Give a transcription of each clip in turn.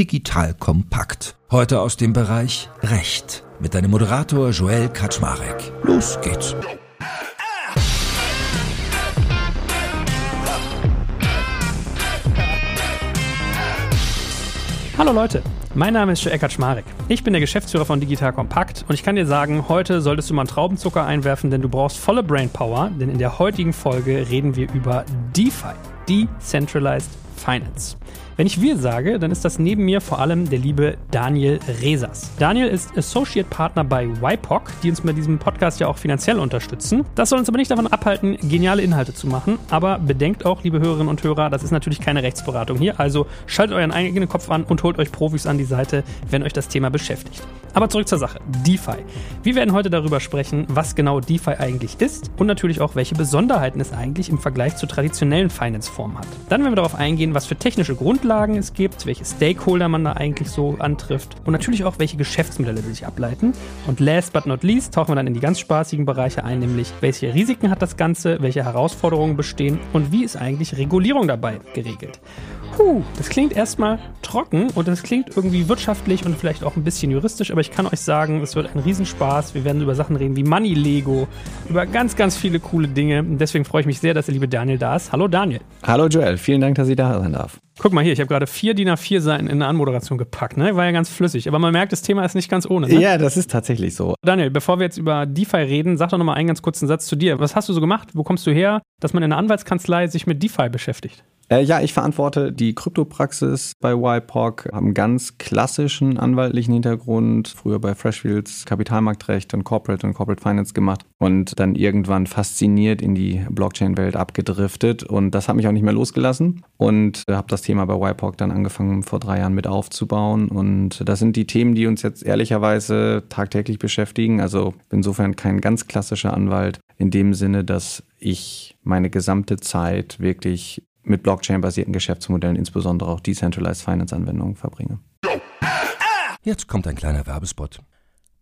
digital kompakt. Heute aus dem Bereich Recht mit deinem Moderator Joel Kaczmarek. Los geht's. Hallo Leute, mein Name ist Joel Kaczmarek. Ich bin der Geschäftsführer von Digital Compact und ich kann dir sagen, heute solltest du mal einen Traubenzucker einwerfen, denn du brauchst volle Brainpower, denn in der heutigen Folge reden wir über DeFi, Decentralized Finance. Wenn ich wir sage, dann ist das neben mir vor allem der liebe Daniel Resas. Daniel ist Associate Partner bei YPOC, die uns mit diesem Podcast ja auch finanziell unterstützen. Das soll uns aber nicht davon abhalten, geniale Inhalte zu machen. Aber bedenkt auch, liebe Hörerinnen und Hörer, das ist natürlich keine Rechtsberatung hier. Also schaltet euren eigenen Kopf an und holt euch Profis an die Seite, wenn euch das Thema beschäftigt. Aber zurück zur Sache. DeFi. Wir werden heute darüber sprechen, was genau DeFi eigentlich ist und natürlich auch, welche Besonderheiten es eigentlich im Vergleich zu traditionellen Finance-Formen hat. Dann werden wir darauf eingehen, was für technische Grundlagen es gibt, welche Stakeholder man da eigentlich so antrifft und natürlich auch, welche Geschäftsmodelle sich ableiten. Und last but not least tauchen wir dann in die ganz spaßigen Bereiche ein, nämlich welche Risiken hat das Ganze, welche Herausforderungen bestehen und wie ist eigentlich Regulierung dabei geregelt. Puh, das klingt erstmal trocken und das klingt irgendwie wirtschaftlich und vielleicht auch ein bisschen juristisch, aber ich kann euch sagen, es wird ein Riesenspaß. Wir werden über Sachen reden wie Money Lego, über ganz, ganz viele coole Dinge. Und deswegen freue ich mich sehr, dass der liebe Daniel da ist. Hallo Daniel. Hallo Joel, vielen Dank, dass ich da sein darf. Guck mal hier, ich habe gerade vier DIN A4 Seiten in eine Anmoderation gepackt, ne? War ja ganz flüssig. Aber man merkt, das Thema ist nicht ganz ohne. Ne? Ja, das ist tatsächlich so. Daniel, bevor wir jetzt über DeFi reden, sag doch nochmal einen ganz kurzen Satz zu dir. Was hast du so gemacht? Wo kommst du her, dass man in einer Anwaltskanzlei sich mit DeFi beschäftigt? Äh, ja, ich verantworte die Kryptopraxis bei YPOC, habe einen ganz klassischen anwaltlichen Hintergrund, früher bei Freshfields Kapitalmarktrecht und Corporate und Corporate Finance gemacht und dann irgendwann fasziniert in die Blockchain-Welt abgedriftet und das hat mich auch nicht mehr losgelassen und äh, habe das Thema bei YPOC dann angefangen vor drei Jahren mit aufzubauen und das sind die Themen, die uns jetzt ehrlicherweise tagtäglich beschäftigen. Also insofern kein ganz klassischer Anwalt in dem Sinne, dass ich meine gesamte Zeit wirklich mit Blockchain-basierten Geschäftsmodellen, insbesondere auch Decentralized Finance-Anwendungen verbringe. Jetzt kommt ein kleiner Werbespot.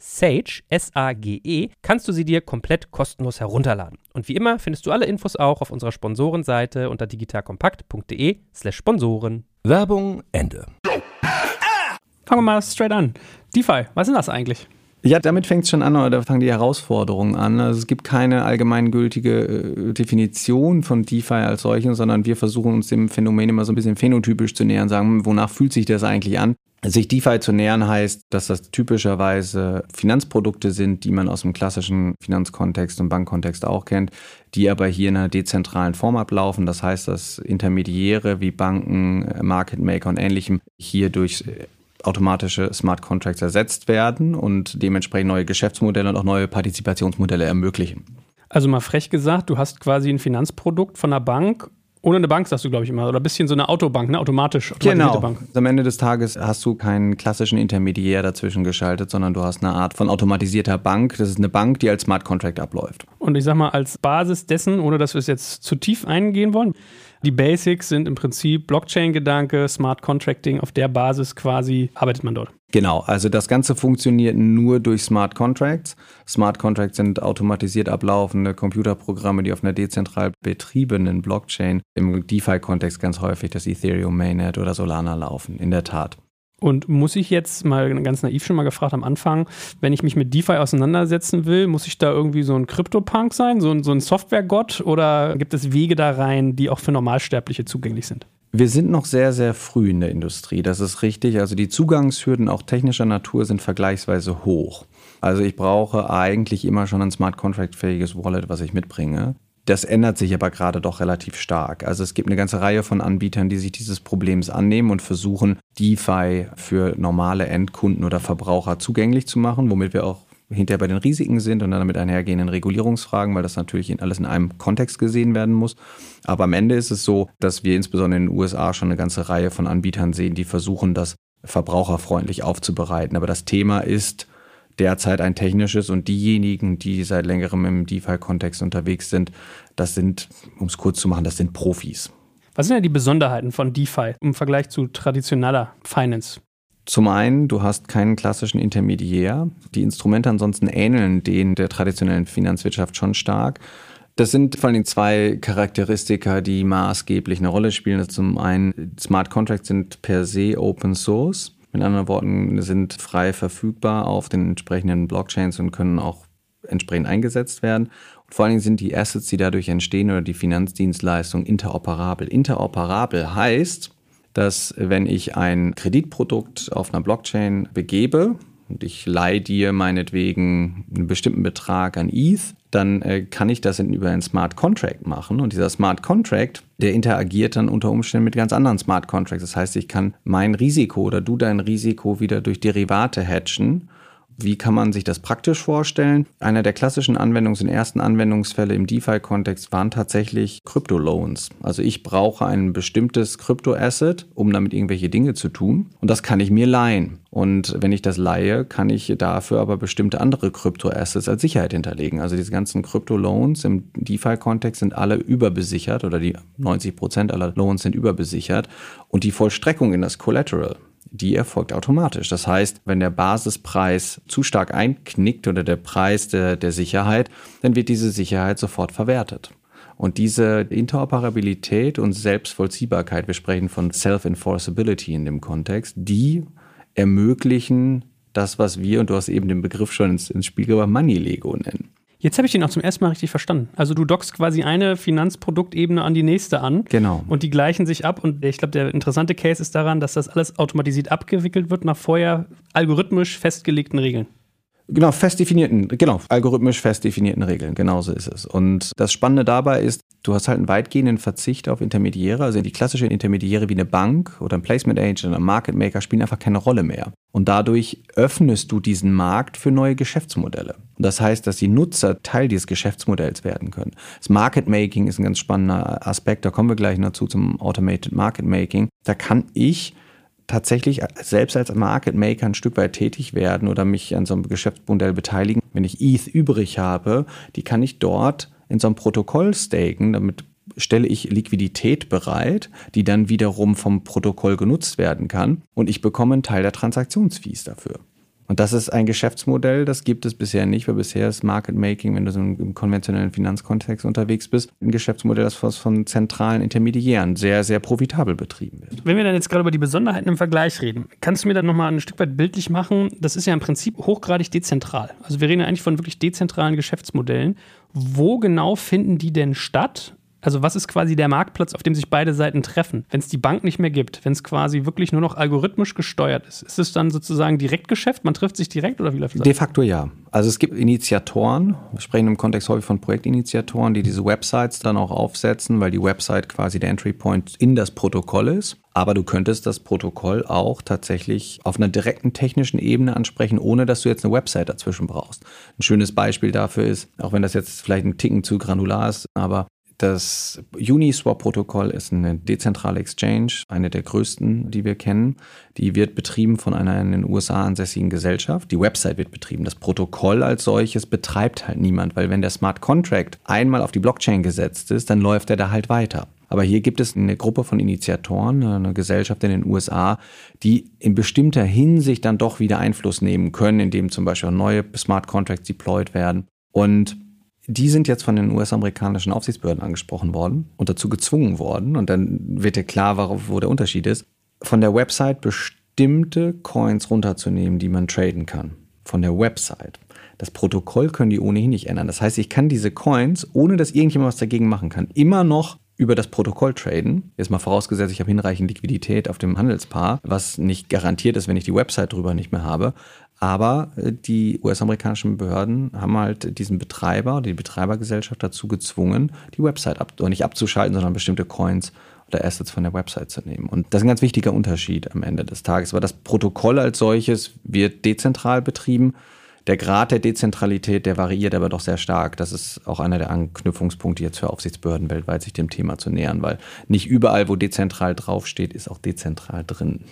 Sage, S-A-G-E, kannst du sie dir komplett kostenlos herunterladen. Und wie immer findest du alle Infos auch auf unserer Sponsorenseite unter digitalkompakt.de slash Sponsoren. Werbung Ende. Fangen wir mal straight an. DeFi, was ist das eigentlich? Ja, damit fängt es schon an, oder fangen die Herausforderungen an. Also es gibt keine allgemeingültige äh, Definition von DeFi als solchen, sondern wir versuchen uns dem Phänomen immer so ein bisschen phänotypisch zu nähern, sagen, wonach fühlt sich das eigentlich an? Sich DeFi zu nähern heißt, dass das typischerweise Finanzprodukte sind, die man aus dem klassischen Finanzkontext und Bankkontext auch kennt, die aber hier in einer dezentralen Form ablaufen. Das heißt, dass Intermediäre wie Banken, Market Maker und ähnlichem hier durch automatische Smart Contracts ersetzt werden und dementsprechend neue Geschäftsmodelle und auch neue Partizipationsmodelle ermöglichen. Also mal frech gesagt, du hast quasi ein Finanzprodukt von einer Bank ohne eine Bank, sagst du, glaube ich, immer. Oder ein bisschen so eine Autobank, ne? Automatisch. Genau. Bank. Am Ende des Tages hast du keinen klassischen Intermediär dazwischen geschaltet, sondern du hast eine Art von automatisierter Bank. Das ist eine Bank, die als Smart Contract abläuft. Und ich sag mal, als Basis dessen, ohne dass wir es jetzt zu tief eingehen wollen, die Basics sind im Prinzip Blockchain-Gedanke, Smart Contracting. Auf der Basis quasi arbeitet man dort. Genau, also das Ganze funktioniert nur durch Smart Contracts. Smart Contracts sind automatisiert ablaufende Computerprogramme, die auf einer dezentral betriebenen Blockchain im DeFi-Kontext ganz häufig das Ethereum Mainnet oder Solana laufen, in der Tat. Und muss ich jetzt mal ganz naiv schon mal gefragt am Anfang, wenn ich mich mit DeFi auseinandersetzen will, muss ich da irgendwie so ein Krypto-Punk sein, so ein, so ein Software-Gott oder gibt es Wege da rein, die auch für Normalsterbliche zugänglich sind? Wir sind noch sehr, sehr früh in der Industrie, das ist richtig. Also die Zugangshürden auch technischer Natur sind vergleichsweise hoch. Also ich brauche eigentlich immer schon ein Smart Contract-fähiges Wallet, was ich mitbringe. Das ändert sich aber gerade doch relativ stark. Also es gibt eine ganze Reihe von Anbietern, die sich dieses Problems annehmen und versuchen, DeFi für normale Endkunden oder Verbraucher zugänglich zu machen, womit wir auch hinterher bei den Risiken sind und dann damit einhergehenden Regulierungsfragen, weil das natürlich alles in einem Kontext gesehen werden muss. Aber am Ende ist es so, dass wir insbesondere in den USA schon eine ganze Reihe von Anbietern sehen, die versuchen, das verbraucherfreundlich aufzubereiten. Aber das Thema ist derzeit ein technisches und diejenigen, die seit längerem im DeFi-Kontext unterwegs sind, das sind, um es kurz zu machen, das sind Profis. Was sind ja die Besonderheiten von DeFi im Vergleich zu traditioneller Finance? Zum einen, du hast keinen klassischen Intermediär. Die Instrumente ansonsten ähneln denen der traditionellen Finanzwirtschaft schon stark. Das sind vor allem zwei Charakteristika, die maßgeblich eine Rolle spielen. Zum einen, Smart Contracts sind per se Open Source. Mit anderen Worten, sind frei verfügbar auf den entsprechenden Blockchains und können auch entsprechend eingesetzt werden. Und vor allen Dingen sind die Assets, die dadurch entstehen oder die Finanzdienstleistungen interoperabel. Interoperabel heißt, dass wenn ich ein Kreditprodukt auf einer Blockchain begebe und ich leihe dir meinetwegen einen bestimmten Betrag an ETH, dann äh, kann ich das in, über einen Smart Contract machen. Und dieser Smart Contract, der interagiert dann unter Umständen mit ganz anderen Smart Contracts. Das heißt, ich kann mein Risiko oder du dein Risiko wieder durch Derivate hatchen wie kann man sich das praktisch vorstellen? Einer der klassischen Anwendungs- und ersten Anwendungsfälle im DeFi-Kontext waren tatsächlich Krypto-Loans. Also ich brauche ein bestimmtes Krypto-Asset, um damit irgendwelche Dinge zu tun. Und das kann ich mir leihen. Und wenn ich das leihe, kann ich dafür aber bestimmte andere Krypto-Assets als Sicherheit hinterlegen. Also diese ganzen Krypto-Loans im DeFi-Kontext sind alle überbesichert oder die 90 Prozent aller Loans sind überbesichert. Und die Vollstreckung in das Collateral, die erfolgt automatisch. Das heißt, wenn der Basispreis zu stark einknickt oder der Preis der, der Sicherheit, dann wird diese Sicherheit sofort verwertet. Und diese Interoperabilität und Selbstvollziehbarkeit, wir sprechen von Self-Enforceability in dem Kontext, die ermöglichen das, was wir, und du hast eben den Begriff schon ins, ins Spiel gebracht, Money-Lego nennen. Jetzt habe ich den auch zum ersten Mal richtig verstanden. Also du dockst quasi eine Finanzproduktebene an die nächste an. Genau. Und die gleichen sich ab. Und ich glaube, der interessante Case ist daran, dass das alles automatisiert abgewickelt wird nach vorher algorithmisch festgelegten Regeln. Genau, fest definierten, genau, algorithmisch fest definierten Regeln, genauso ist es. Und das Spannende dabei ist, du hast halt einen weitgehenden Verzicht auf Intermediäre, also die klassischen Intermediäre wie eine Bank oder ein Placement Agent oder ein Market Maker spielen einfach keine Rolle mehr. Und dadurch öffnest du diesen Markt für neue Geschäftsmodelle. Und das heißt, dass die Nutzer Teil dieses Geschäftsmodells werden können. Das Market Making ist ein ganz spannender Aspekt, da kommen wir gleich dazu zum Automated Market Making. Da kann ich tatsächlich selbst als Market Maker ein Stück weit tätig werden oder mich an so einem Geschäftsmodell beteiligen. Wenn ich ETH übrig habe, die kann ich dort in so einem Protokoll staken, damit stelle ich Liquidität bereit, die dann wiederum vom Protokoll genutzt werden kann und ich bekomme einen Teil der Transaktionsfees dafür. Und das ist ein Geschäftsmodell, das gibt es bisher nicht, weil bisher ist Market Making, wenn du so im konventionellen Finanzkontext unterwegs bist, ein Geschäftsmodell, das von zentralen Intermediären sehr, sehr profitabel betrieben wird. Wenn wir dann jetzt gerade über die Besonderheiten im Vergleich reden, kannst du mir dann nochmal ein Stück weit bildlich machen? Das ist ja im Prinzip hochgradig dezentral. Also wir reden ja eigentlich von wirklich dezentralen Geschäftsmodellen. Wo genau finden die denn statt? Also was ist quasi der Marktplatz, auf dem sich beide Seiten treffen? Wenn es die Bank nicht mehr gibt, wenn es quasi wirklich nur noch algorithmisch gesteuert ist, ist es dann sozusagen Direktgeschäft? Man trifft sich direkt oder wie läuft das? De facto ja. Also es gibt Initiatoren, wir sprechen im Kontext häufig von Projektinitiatoren, die diese Websites dann auch aufsetzen, weil die Website quasi der Entry Point in das Protokoll ist. Aber du könntest das Protokoll auch tatsächlich auf einer direkten technischen Ebene ansprechen, ohne dass du jetzt eine Website dazwischen brauchst. Ein schönes Beispiel dafür ist, auch wenn das jetzt vielleicht ein Ticken zu granular ist, aber das Uniswap-Protokoll ist eine dezentrale Exchange, eine der größten, die wir kennen. Die wird betrieben von einer in den USA ansässigen Gesellschaft. Die Website wird betrieben. Das Protokoll als solches betreibt halt niemand, weil wenn der Smart Contract einmal auf die Blockchain gesetzt ist, dann läuft er da halt weiter. Aber hier gibt es eine Gruppe von Initiatoren, eine Gesellschaft in den USA, die in bestimmter Hinsicht dann doch wieder Einfluss nehmen können, indem zum Beispiel neue Smart Contracts deployed werden. Und die sind jetzt von den US-amerikanischen Aufsichtsbehörden angesprochen worden und dazu gezwungen worden. Und dann wird ja klar, wo der Unterschied ist. Von der Website bestimmt bestimmte Coins runterzunehmen, die man traden kann von der Website. Das Protokoll können die ohnehin nicht ändern. Das heißt, ich kann diese Coins, ohne dass irgendjemand was dagegen machen kann, immer noch über das Protokoll traden. Jetzt mal vorausgesetzt, ich habe hinreichend Liquidität auf dem Handelspaar, was nicht garantiert ist, wenn ich die Website drüber nicht mehr habe. Aber äh, die US-amerikanischen Behörden haben halt diesen Betreiber, die Betreibergesellschaft dazu gezwungen, die Website ab, nicht abzuschalten, sondern bestimmte Coins oder Assets von der Website zu nehmen. Und das ist ein ganz wichtiger Unterschied am Ende des Tages, weil das Protokoll als solches wird dezentral betrieben. Der Grad der Dezentralität, der variiert aber doch sehr stark. Das ist auch einer der Anknüpfungspunkte jetzt für Aufsichtsbehörden weltweit, sich dem Thema zu nähern, weil nicht überall, wo dezentral draufsteht, ist auch dezentral drin.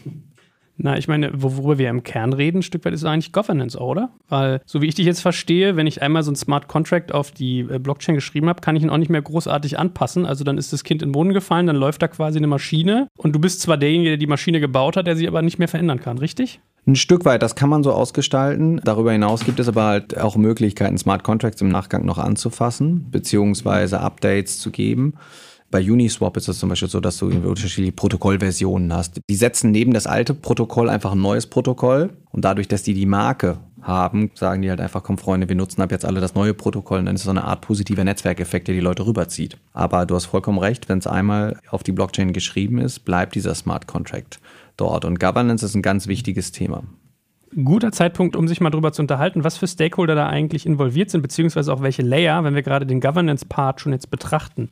Na, ich meine, worüber wir im Kern reden, ein Stück weit ist eigentlich Governance, oder? Weil, so wie ich dich jetzt verstehe, wenn ich einmal so ein Smart Contract auf die äh, Blockchain geschrieben habe, kann ich ihn auch nicht mehr großartig anpassen. Also dann ist das Kind in den Boden gefallen, dann läuft da quasi eine Maschine und du bist zwar derjenige, der die Maschine gebaut hat, der sie aber nicht mehr verändern kann, richtig? Ein Stück weit, das kann man so ausgestalten. Darüber hinaus gibt es aber halt auch Möglichkeiten, Smart Contracts im Nachgang noch anzufassen, beziehungsweise Updates zu geben. Bei Uniswap ist es zum Beispiel so, dass du unterschiedliche Protokollversionen hast. Die setzen neben das alte Protokoll einfach ein neues Protokoll und dadurch, dass die die Marke haben, sagen die halt einfach, komm Freunde, wir nutzen ab jetzt alle das neue Protokoll und dann ist es so eine Art positiver Netzwerkeffekt, der die Leute rüberzieht. Aber du hast vollkommen recht, wenn es einmal auf die Blockchain geschrieben ist, bleibt dieser Smart Contract dort. Und Governance ist ein ganz wichtiges Thema guter Zeitpunkt, um sich mal darüber zu unterhalten, was für Stakeholder da eigentlich involviert sind, beziehungsweise auch welche Layer, wenn wir gerade den Governance-Part schon jetzt betrachten.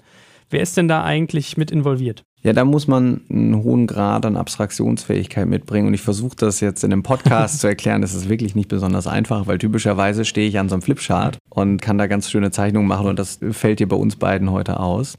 Wer ist denn da eigentlich mit involviert? Ja, da muss man einen hohen Grad an Abstraktionsfähigkeit mitbringen. Und ich versuche das jetzt in einem Podcast zu erklären. Das ist wirklich nicht besonders einfach, weil typischerweise stehe ich an so einem Flipchart und kann da ganz schöne Zeichnungen machen. Und das fällt dir bei uns beiden heute aus.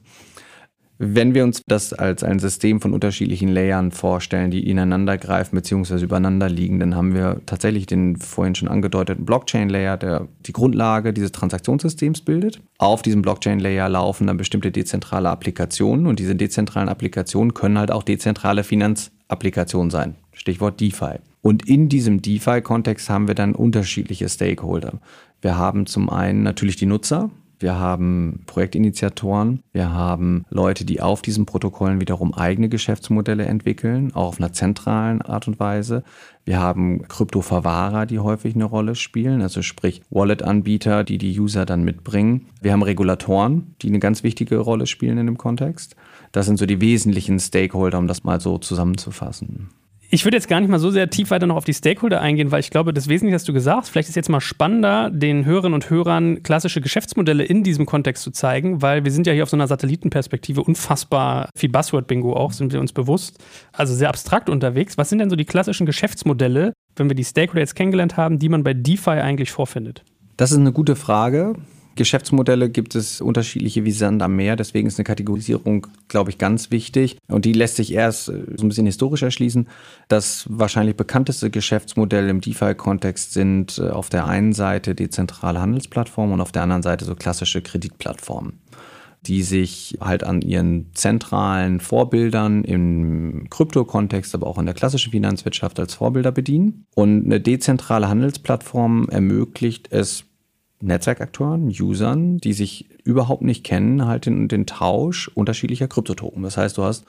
Wenn wir uns das als ein System von unterschiedlichen Layern vorstellen, die ineinander greifen bzw. übereinander liegen, dann haben wir tatsächlich den vorhin schon angedeuteten Blockchain-Layer, der die Grundlage dieses Transaktionssystems bildet. Auf diesem Blockchain-Layer laufen dann bestimmte dezentrale Applikationen und diese dezentralen Applikationen können halt auch dezentrale Finanzapplikationen sein. Stichwort DeFi. Und in diesem DeFi-Kontext haben wir dann unterschiedliche Stakeholder. Wir haben zum einen natürlich die Nutzer, wir haben Projektinitiatoren, wir haben Leute, die auf diesen Protokollen wiederum eigene Geschäftsmodelle entwickeln, auch auf einer zentralen Art und Weise. Wir haben Kryptoverwahrer, die häufig eine Rolle spielen, also sprich Wallet-Anbieter, die die User dann mitbringen. Wir haben Regulatoren, die eine ganz wichtige Rolle spielen in dem Kontext. Das sind so die wesentlichen Stakeholder, um das mal so zusammenzufassen. Ich würde jetzt gar nicht mal so sehr tief weiter noch auf die Stakeholder eingehen, weil ich glaube, das Wesentliche hast du gesagt. Vielleicht ist jetzt mal spannender, den Hörerinnen und Hörern klassische Geschäftsmodelle in diesem Kontext zu zeigen, weil wir sind ja hier auf so einer Satellitenperspektive unfassbar viel Buzzword-Bingo auch, sind wir uns bewusst. Also sehr abstrakt unterwegs. Was sind denn so die klassischen Geschäftsmodelle, wenn wir die Stakeholder jetzt kennengelernt haben, die man bei DeFi eigentlich vorfindet? Das ist eine gute Frage. Geschäftsmodelle gibt es unterschiedliche wie Sand am Meer. Deswegen ist eine Kategorisierung, glaube ich, ganz wichtig. Und die lässt sich erst äh, so ein bisschen historisch erschließen. Das wahrscheinlich bekannteste Geschäftsmodell im DeFi-Kontext sind äh, auf der einen Seite dezentrale Handelsplattformen und auf der anderen Seite so klassische Kreditplattformen die sich halt an ihren zentralen Vorbildern im Krypto-Kontext, aber auch in der klassischen Finanzwirtschaft als Vorbilder bedienen. Und eine dezentrale Handelsplattform ermöglicht es Netzwerkakteuren, Usern, die sich überhaupt nicht kennen, halt den, den Tausch unterschiedlicher Kryptotoken. Das heißt, du hast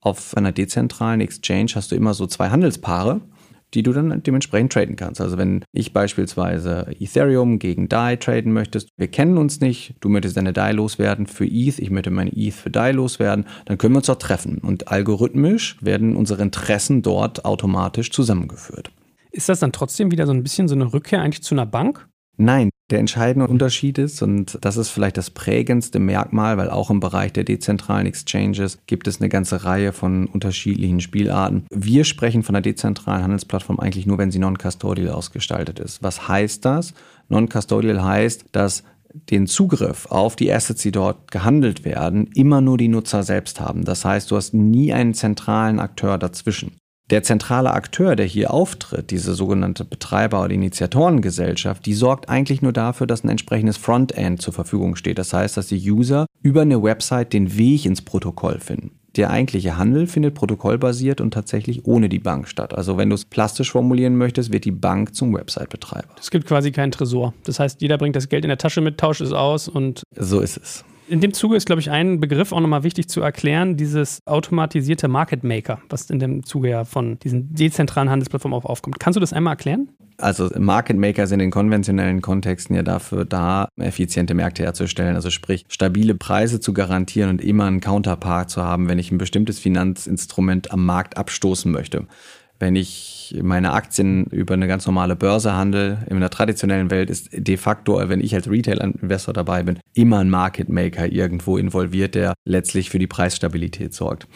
auf einer dezentralen Exchange hast du immer so zwei Handelspaare, die du dann dementsprechend traden kannst. Also wenn ich beispielsweise Ethereum gegen DAI traden möchtest, wir kennen uns nicht, du möchtest deine DAI loswerden für ETH, ich möchte meine ETH für DAI loswerden, dann können wir uns doch treffen. Und algorithmisch werden unsere Interessen dort automatisch zusammengeführt. Ist das dann trotzdem wieder so ein bisschen so eine Rückkehr eigentlich zu einer Bank? Nein, der entscheidende Unterschied ist, und das ist vielleicht das prägendste Merkmal, weil auch im Bereich der dezentralen Exchanges gibt es eine ganze Reihe von unterschiedlichen Spielarten. Wir sprechen von einer dezentralen Handelsplattform eigentlich nur, wenn sie non-custodial ausgestaltet ist. Was heißt das? Non-custodial heißt, dass den Zugriff auf die Assets, die dort gehandelt werden, immer nur die Nutzer selbst haben. Das heißt, du hast nie einen zentralen Akteur dazwischen. Der zentrale Akteur, der hier auftritt, diese sogenannte Betreiber- oder Initiatorengesellschaft, die sorgt eigentlich nur dafür, dass ein entsprechendes Frontend zur Verfügung steht. Das heißt, dass die User über eine Website den Weg ins Protokoll finden. Der eigentliche Handel findet protokollbasiert und tatsächlich ohne die Bank statt. Also wenn du es plastisch formulieren möchtest, wird die Bank zum Website-Betreiber. Es gibt quasi keinen Tresor. Das heißt, jeder bringt das Geld in der Tasche mit, tauscht es aus und. So ist es. In dem Zuge ist, glaube ich, ein Begriff auch nochmal wichtig zu erklären, dieses automatisierte Market Maker, was in dem Zuge ja von diesen dezentralen Handelsplattformen auch aufkommt. Kannst du das einmal erklären? Also Market Maker sind in konventionellen Kontexten ja dafür da, effiziente Märkte herzustellen, also sprich stabile Preise zu garantieren und immer einen Counterpart zu haben, wenn ich ein bestimmtes Finanzinstrument am Markt abstoßen möchte. Wenn ich meine Aktien über eine ganz normale Börse handle, in der traditionellen Welt ist de facto, wenn ich als Retail-Investor dabei bin, immer ein Market Maker irgendwo involviert, der letztlich für die Preisstabilität sorgt.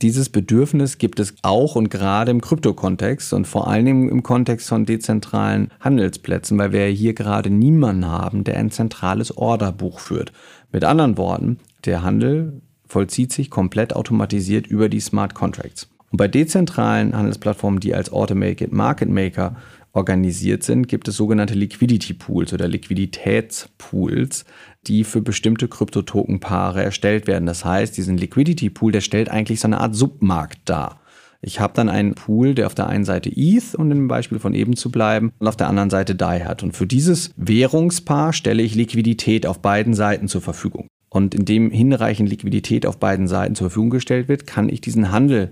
Dieses Bedürfnis gibt es auch und gerade im Krypto-Kontext und vor Dingen im Kontext von dezentralen Handelsplätzen, weil wir hier gerade niemanden haben, der ein zentrales Orderbuch führt. Mit anderen Worten, der Handel vollzieht sich komplett automatisiert über die Smart Contracts. Und bei dezentralen Handelsplattformen, die als Automated Market Maker organisiert sind, gibt es sogenannte Liquidity Pools oder Liquiditätspools, die für bestimmte Kryptotokenpaare erstellt werden. Das heißt, diesen Liquidity Pool, der stellt eigentlich so eine Art Submarkt dar. Ich habe dann einen Pool, der auf der einen Seite ETH, um im Beispiel von eben zu bleiben, und auf der anderen Seite DAI hat. Und für dieses Währungspaar stelle ich Liquidität auf beiden Seiten zur Verfügung. Und indem hinreichend Liquidität auf beiden Seiten zur Verfügung gestellt wird, kann ich diesen Handel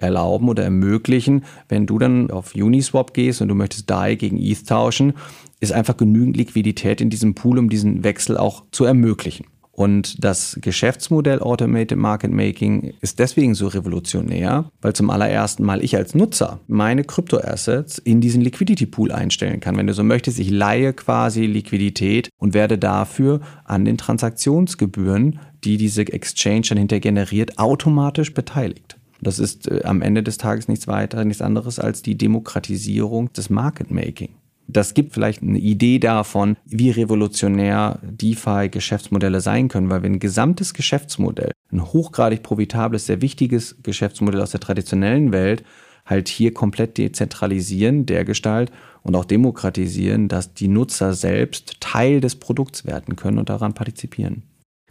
erlauben oder ermöglichen, wenn du dann auf Uniswap gehst und du möchtest DAI gegen ETH tauschen, ist einfach genügend Liquidität in diesem Pool, um diesen Wechsel auch zu ermöglichen. Und das Geschäftsmodell Automated Market Making ist deswegen so revolutionär, weil zum allerersten Mal ich als Nutzer meine Kryptoassets in diesen Liquidity Pool einstellen kann. Wenn du so möchtest, ich leihe quasi Liquidität und werde dafür an den Transaktionsgebühren, die diese Exchange dann hinter generiert, automatisch beteiligt. Das ist äh, am Ende des Tages nichts weiter, nichts anderes als die Demokratisierung des Market Making. Das gibt vielleicht eine Idee davon, wie revolutionär DeFi-Geschäftsmodelle sein können, weil wir ein gesamtes Geschäftsmodell, ein hochgradig profitables, sehr wichtiges Geschäftsmodell aus der traditionellen Welt, halt hier komplett dezentralisieren, dergestalt und auch demokratisieren, dass die Nutzer selbst Teil des Produkts werden können und daran partizipieren.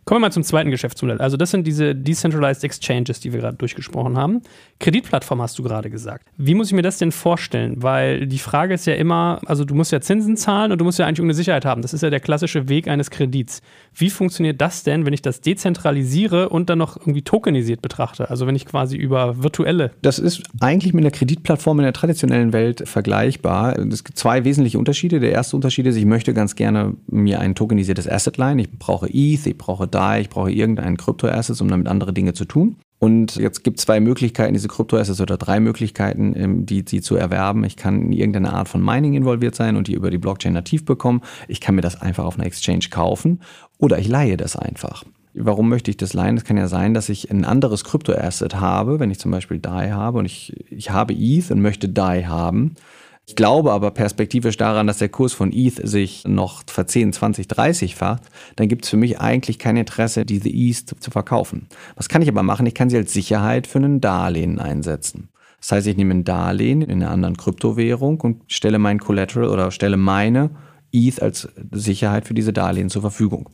Kommen wir mal zum zweiten Geschäftsmodell. Also das sind diese Decentralized Exchanges, die wir gerade durchgesprochen haben. Kreditplattform hast du gerade gesagt. Wie muss ich mir das denn vorstellen? Weil die Frage ist ja immer, also du musst ja Zinsen zahlen und du musst ja eigentlich irgendeine Sicherheit haben. Das ist ja der klassische Weg eines Kredits. Wie funktioniert das denn, wenn ich das dezentralisiere und dann noch irgendwie tokenisiert betrachte? Also wenn ich quasi über virtuelle. Das ist eigentlich mit einer Kreditplattform in der traditionellen Welt vergleichbar. Es gibt zwei wesentliche Unterschiede. Der erste Unterschied ist, ich möchte ganz gerne mir ein tokenisiertes Asset leihen. Ich brauche ETH, ich brauche DAI, ich brauche irgendeinen Kryptoasset, um damit andere Dinge zu tun. Und jetzt gibt es zwei Möglichkeiten, diese Kryptoassets oder drei Möglichkeiten, ähm, die, die zu erwerben. Ich kann in irgendeine Art von Mining involviert sein und die über die Blockchain nativ bekommen. Ich kann mir das einfach auf einer Exchange kaufen oder ich leihe das einfach. Warum möchte ich das leihen? Es kann ja sein, dass ich ein anderes Kryptoasset habe, wenn ich zum Beispiel DAI habe und ich, ich habe ETH und möchte DAI haben ich glaube aber perspektivisch daran, dass der Kurs von ETH sich noch ver 10, 20, 30 facht, dann gibt es für mich eigentlich kein Interesse, diese ETH zu verkaufen. Was kann ich aber machen? Ich kann sie als Sicherheit für ein Darlehen einsetzen. Das heißt, ich nehme ein Darlehen in einer anderen Kryptowährung und stelle mein Collateral oder stelle meine ETH als Sicherheit für diese Darlehen zur Verfügung.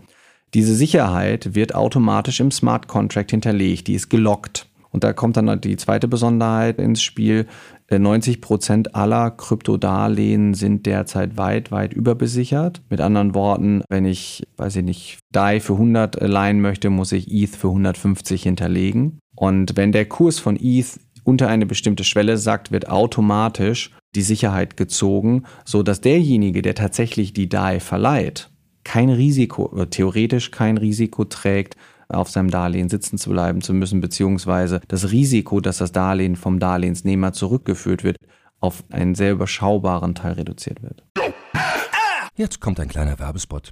Diese Sicherheit wird automatisch im Smart Contract hinterlegt, die ist gelockt. Und da kommt dann die zweite Besonderheit ins Spiel. 90 äh, Prozent aller Kryptodarlehen sind derzeit weit, weit überbesichert. Mit anderen Worten, wenn ich, weiß ich nicht, DAI für 100 leihen möchte, muss ich ETH für 150 hinterlegen. Und wenn der Kurs von ETH unter eine bestimmte Schwelle sagt, wird automatisch die Sicherheit gezogen, so dass derjenige, der tatsächlich die DAI verleiht, kein Risiko, theoretisch kein Risiko trägt, auf seinem Darlehen sitzen zu bleiben zu müssen, beziehungsweise das Risiko, dass das Darlehen vom Darlehensnehmer zurückgeführt wird, auf einen sehr überschaubaren Teil reduziert wird. Jetzt kommt ein kleiner Werbespot.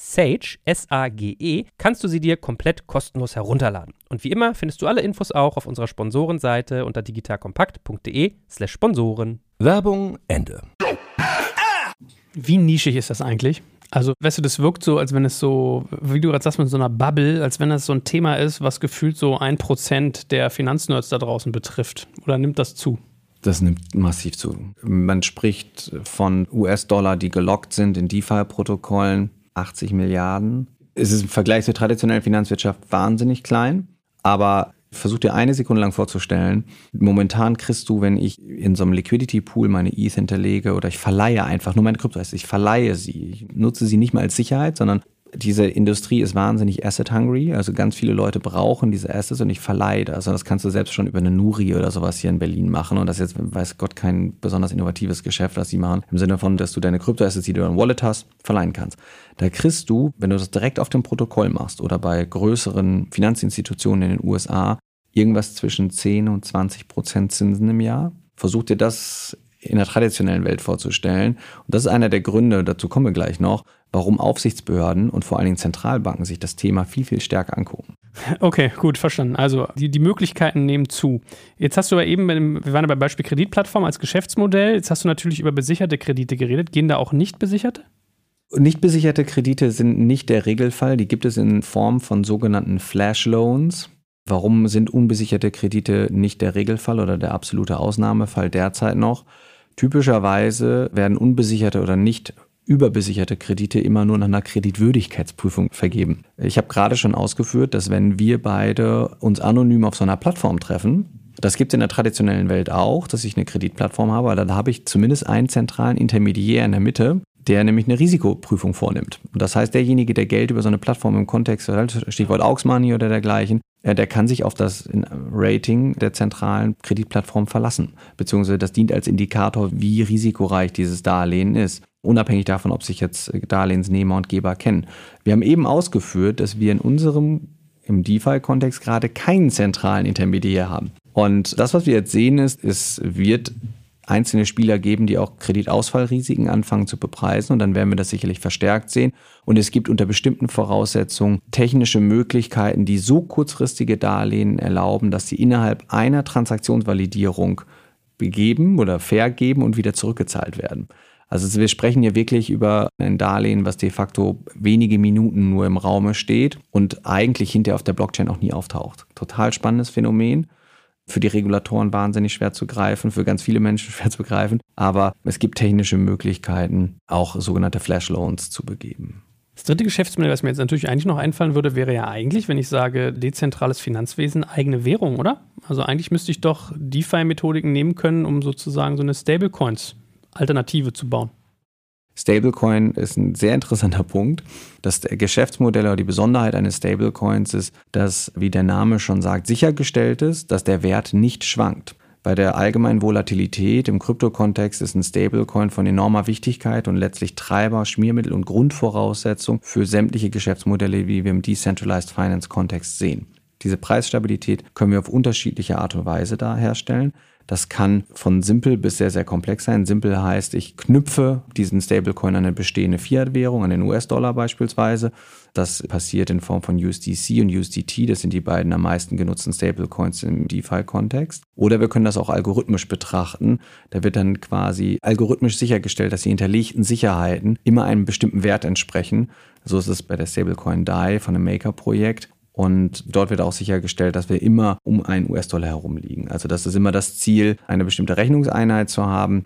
Sage, S-A-G-E, kannst du sie dir komplett kostenlos herunterladen. Und wie immer findest du alle Infos auch auf unserer Sponsorenseite unter digitalkompakt.de slash Sponsoren. Werbung Ende. Wie nischig ist das eigentlich? Also, weißt du, das wirkt so, als wenn es so, wie du gerade sagst, mit so einer Bubble, als wenn das so ein Thema ist, was gefühlt so ein Prozent der Finanznerds da draußen betrifft. Oder nimmt das zu? Das nimmt massiv zu. Man spricht von US-Dollar, die gelockt sind in DeFi-Protokollen, 80 Milliarden. Es ist im Vergleich zur traditionellen Finanzwirtschaft wahnsinnig klein, aber versuch dir eine Sekunde lang vorzustellen, momentan kriegst du, wenn ich in so einem Liquidity Pool meine ETH hinterlege oder ich verleihe einfach nur meine Krypto, ich verleihe sie, ich nutze sie nicht mal als Sicherheit, sondern diese Industrie ist wahnsinnig asset hungry, also ganz viele Leute brauchen diese Assets und ich verleihe das. Also das kannst du selbst schon über eine Nuri oder sowas hier in Berlin machen und das ist jetzt, weiß Gott, kein besonders innovatives Geschäft, was sie machen, im Sinne von, dass du deine Kryptoassets, die du in Wallet hast, verleihen kannst. Da kriegst du, wenn du das direkt auf dem Protokoll machst oder bei größeren Finanzinstitutionen in den USA, irgendwas zwischen 10 und 20 Prozent Zinsen im Jahr. Versuch dir das in der traditionellen Welt vorzustellen. Und das ist einer der Gründe, dazu kommen wir gleich noch, warum Aufsichtsbehörden und vor allen Dingen Zentralbanken sich das Thema viel, viel stärker angucken. Okay, gut, verstanden. Also die, die Möglichkeiten nehmen zu. Jetzt hast du aber eben, wir waren ja beim Beispiel Kreditplattform als Geschäftsmodell, jetzt hast du natürlich über besicherte Kredite geredet. Gehen da auch nicht besicherte? Nicht besicherte Kredite sind nicht der Regelfall. Die gibt es in Form von sogenannten Flash Loans. Warum sind unbesicherte Kredite nicht der Regelfall oder der absolute Ausnahmefall derzeit noch? Typischerweise werden unbesicherte oder nicht überbesicherte Kredite immer nur nach einer Kreditwürdigkeitsprüfung vergeben. Ich habe gerade schon ausgeführt, dass wenn wir beide uns anonym auf so einer Plattform treffen, das gibt es in der traditionellen Welt auch, dass ich eine Kreditplattform habe, aber da habe ich zumindest einen zentralen Intermediär in der Mitte, der nämlich eine Risikoprüfung vornimmt. Und das heißt, derjenige, der Geld über so eine Plattform im Kontext, Stichwort Aux Money oder dergleichen, der kann sich auf das Rating der zentralen Kreditplattform verlassen, beziehungsweise das dient als Indikator, wie risikoreich dieses Darlehen ist, unabhängig davon, ob sich jetzt Darlehensnehmer und Geber kennen. Wir haben eben ausgeführt, dass wir in unserem im DeFi-Kontext gerade keinen zentralen Intermediär haben. Und das, was wir jetzt sehen, ist, es wird einzelne Spieler geben, die auch Kreditausfallrisiken anfangen zu bepreisen und dann werden wir das sicherlich verstärkt sehen. Und es gibt unter bestimmten Voraussetzungen technische Möglichkeiten, die so kurzfristige Darlehen erlauben, dass sie innerhalb einer Transaktionsvalidierung begeben oder vergeben und wieder zurückgezahlt werden. Also wir sprechen hier wirklich über ein Darlehen, was de facto wenige Minuten nur im Raume steht und eigentlich hinterher auf der Blockchain auch nie auftaucht. Total spannendes Phänomen für die Regulatoren wahnsinnig schwer zu greifen, für ganz viele Menschen schwer zu greifen. Aber es gibt technische Möglichkeiten, auch sogenannte Flash Loans zu begeben. Das dritte Geschäftsmodell, was mir jetzt natürlich eigentlich noch einfallen würde, wäre ja eigentlich, wenn ich sage, dezentrales Finanzwesen, eigene Währung, oder? Also eigentlich müsste ich doch DeFi-Methodiken nehmen können, um sozusagen so eine Stablecoins-Alternative zu bauen. Stablecoin ist ein sehr interessanter Punkt. Das Geschäftsmodell oder die Besonderheit eines Stablecoins ist, dass, wie der Name schon sagt, sichergestellt ist, dass der Wert nicht schwankt. Bei der allgemeinen Volatilität im Kryptokontext ist ein Stablecoin von enormer Wichtigkeit und letztlich Treiber, Schmiermittel und Grundvoraussetzung für sämtliche Geschäftsmodelle, wie wir im Decentralized Finance Kontext sehen. Diese Preisstabilität können wir auf unterschiedliche Art und Weise da herstellen. Das kann von simpel bis sehr, sehr komplex sein. Simpel heißt, ich knüpfe diesen Stablecoin an eine bestehende Fiat-Währung, an den US-Dollar beispielsweise. Das passiert in Form von USDC und USDT. Das sind die beiden am meisten genutzten Stablecoins im DeFi-Kontext. Oder wir können das auch algorithmisch betrachten. Da wird dann quasi algorithmisch sichergestellt, dass die hinterlegten Sicherheiten immer einem bestimmten Wert entsprechen. So ist es bei der Stablecoin DAI von einem Maker-Projekt. Und dort wird auch sichergestellt, dass wir immer um einen US-Dollar herum liegen. Also das ist immer das Ziel, eine bestimmte Rechnungseinheit zu haben.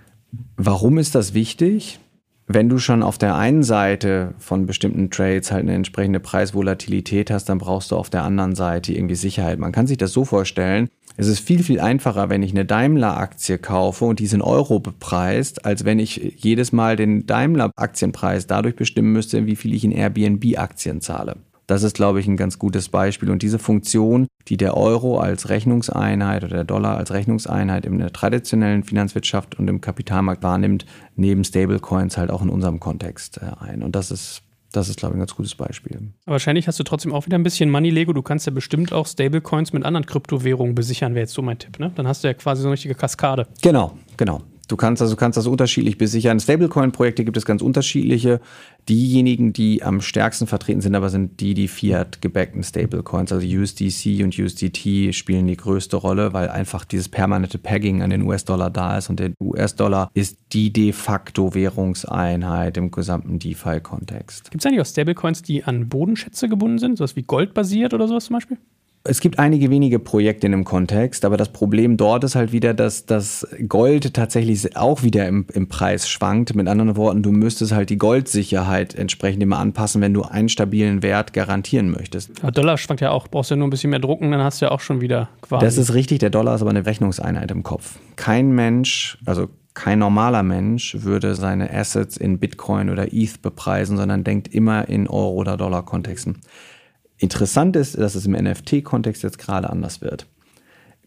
Warum ist das wichtig? wenn du schon auf der einen Seite von bestimmten Trades halt eine entsprechende Preisvolatilität hast, dann brauchst du auf der anderen Seite irgendwie Sicherheit. Man kann sich das so vorstellen, es ist viel, viel einfacher, wenn ich eine Daimler-Aktie kaufe und die ist in Euro bepreist, als wenn ich jedes Mal den Daimler-Aktienpreis dadurch bestimmen müsste, wie viel ich in Airbnb-Aktien zahle. Das ist, glaube ich, ein ganz gutes Beispiel. Und diese Funktion, die der Euro als Rechnungseinheit oder der Dollar als Rechnungseinheit in der traditionellen Finanzwirtschaft und im Kapitalmarkt wahrnimmt, neben Stablecoins halt auch in unserem Kontext äh, ein. Und das ist das ist, glaube ich, ein ganz gutes Beispiel. Aber wahrscheinlich hast du trotzdem auch wieder ein bisschen Money-Lego. Du kannst ja bestimmt auch Stablecoins mit anderen Kryptowährungen besichern, wäre jetzt so mein Tipp. Ne? Dann hast du ja quasi so eine richtige Kaskade. Genau, genau. Du kannst also kannst das unterschiedlich besichern. Stablecoin-Projekte gibt es ganz unterschiedliche. Diejenigen, die am stärksten vertreten sind, aber sind die, die Fiat-gebackten Stablecoins, also USDC und USDT spielen die größte Rolle, weil einfach dieses permanente Pegging an den US-Dollar da ist und der US-Dollar ist die de facto Währungseinheit im gesamten DeFi-Kontext. Gibt es eigentlich auch Stablecoins, die an Bodenschätze gebunden sind, sowas wie Gold basiert oder sowas zum Beispiel? Es gibt einige wenige Projekte in dem Kontext, aber das Problem dort ist halt wieder, dass das Gold tatsächlich auch wieder im, im Preis schwankt. Mit anderen Worten, du müsstest halt die Goldsicherheit entsprechend immer anpassen, wenn du einen stabilen Wert garantieren möchtest. Aber Dollar schwankt ja auch, brauchst ja nur ein bisschen mehr drucken, dann hast du ja auch schon wieder quasi. Das ist richtig, der Dollar ist aber eine Rechnungseinheit im Kopf. Kein Mensch, also kein normaler Mensch würde seine Assets in Bitcoin oder ETH bepreisen, sondern denkt immer in Euro- oder Dollar-Kontexten. Interessant ist, dass es im NFT-Kontext jetzt gerade anders wird.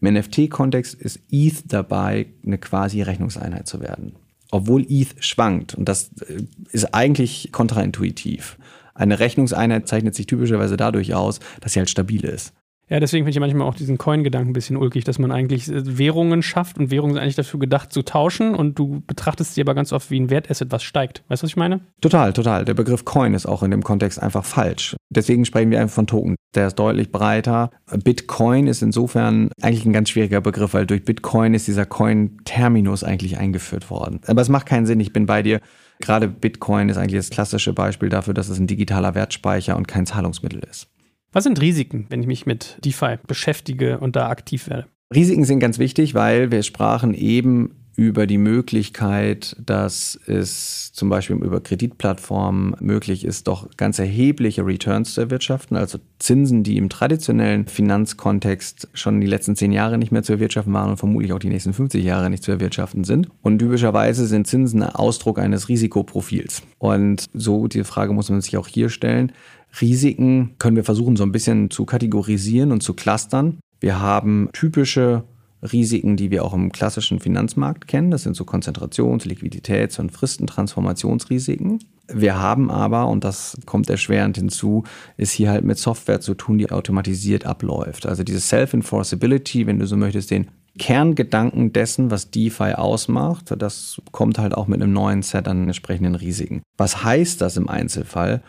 Im NFT-Kontext ist ETH dabei, eine quasi Rechnungseinheit zu werden. Obwohl ETH schwankt, und das äh, ist eigentlich kontraintuitiv. Eine Rechnungseinheit zeichnet sich typischerweise dadurch aus, dass sie halt stabil ist. Ja, deswegen finde ich manchmal auch diesen Coin-Gedanken ein bisschen ulkig, dass man eigentlich äh, Währungen schafft und Währungen sind eigentlich dafür gedacht zu tauschen und du betrachtest sie aber ganz oft wie ein Wertasset, was steigt. Weißt du, was ich meine? Total, total. Der Begriff Coin ist auch in dem Kontext einfach falsch. Deswegen sprechen wir einfach von Token. Der ist deutlich breiter. Bitcoin ist insofern eigentlich ein ganz schwieriger Begriff, weil durch Bitcoin ist dieser Coin-Terminus eigentlich eingeführt worden. Aber es macht keinen Sinn, ich bin bei dir. Gerade Bitcoin ist eigentlich das klassische Beispiel dafür, dass es ein digitaler Wertspeicher und kein Zahlungsmittel ist. Was sind Risiken, wenn ich mich mit DeFi beschäftige und da aktiv werde? Risiken sind ganz wichtig, weil wir sprachen eben über die Möglichkeit, dass es zum Beispiel über Kreditplattformen möglich ist, doch ganz erhebliche Returns zu erwirtschaften, also Zinsen, die im traditionellen Finanzkontext schon die letzten zehn Jahre nicht mehr zu erwirtschaften waren und vermutlich auch die nächsten 50 Jahre nicht zu erwirtschaften sind. Und typischerweise sind Zinsen Ausdruck eines Risikoprofils. Und so die Frage muss man sich auch hier stellen. Risiken können wir versuchen so ein bisschen zu kategorisieren und zu clustern. Wir haben typische Risiken, die wir auch im klassischen Finanzmarkt kennen. Das sind so Konzentrations-, Liquiditäts- und Fristentransformationsrisiken. Wir haben aber, und das kommt erschwerend hinzu, ist hier halt mit Software zu tun, die automatisiert abläuft. Also diese Self-Enforceability, wenn du so möchtest, den Kerngedanken dessen, was DeFi ausmacht, das kommt halt auch mit einem neuen Set an entsprechenden Risiken. Was heißt das im Einzelfall?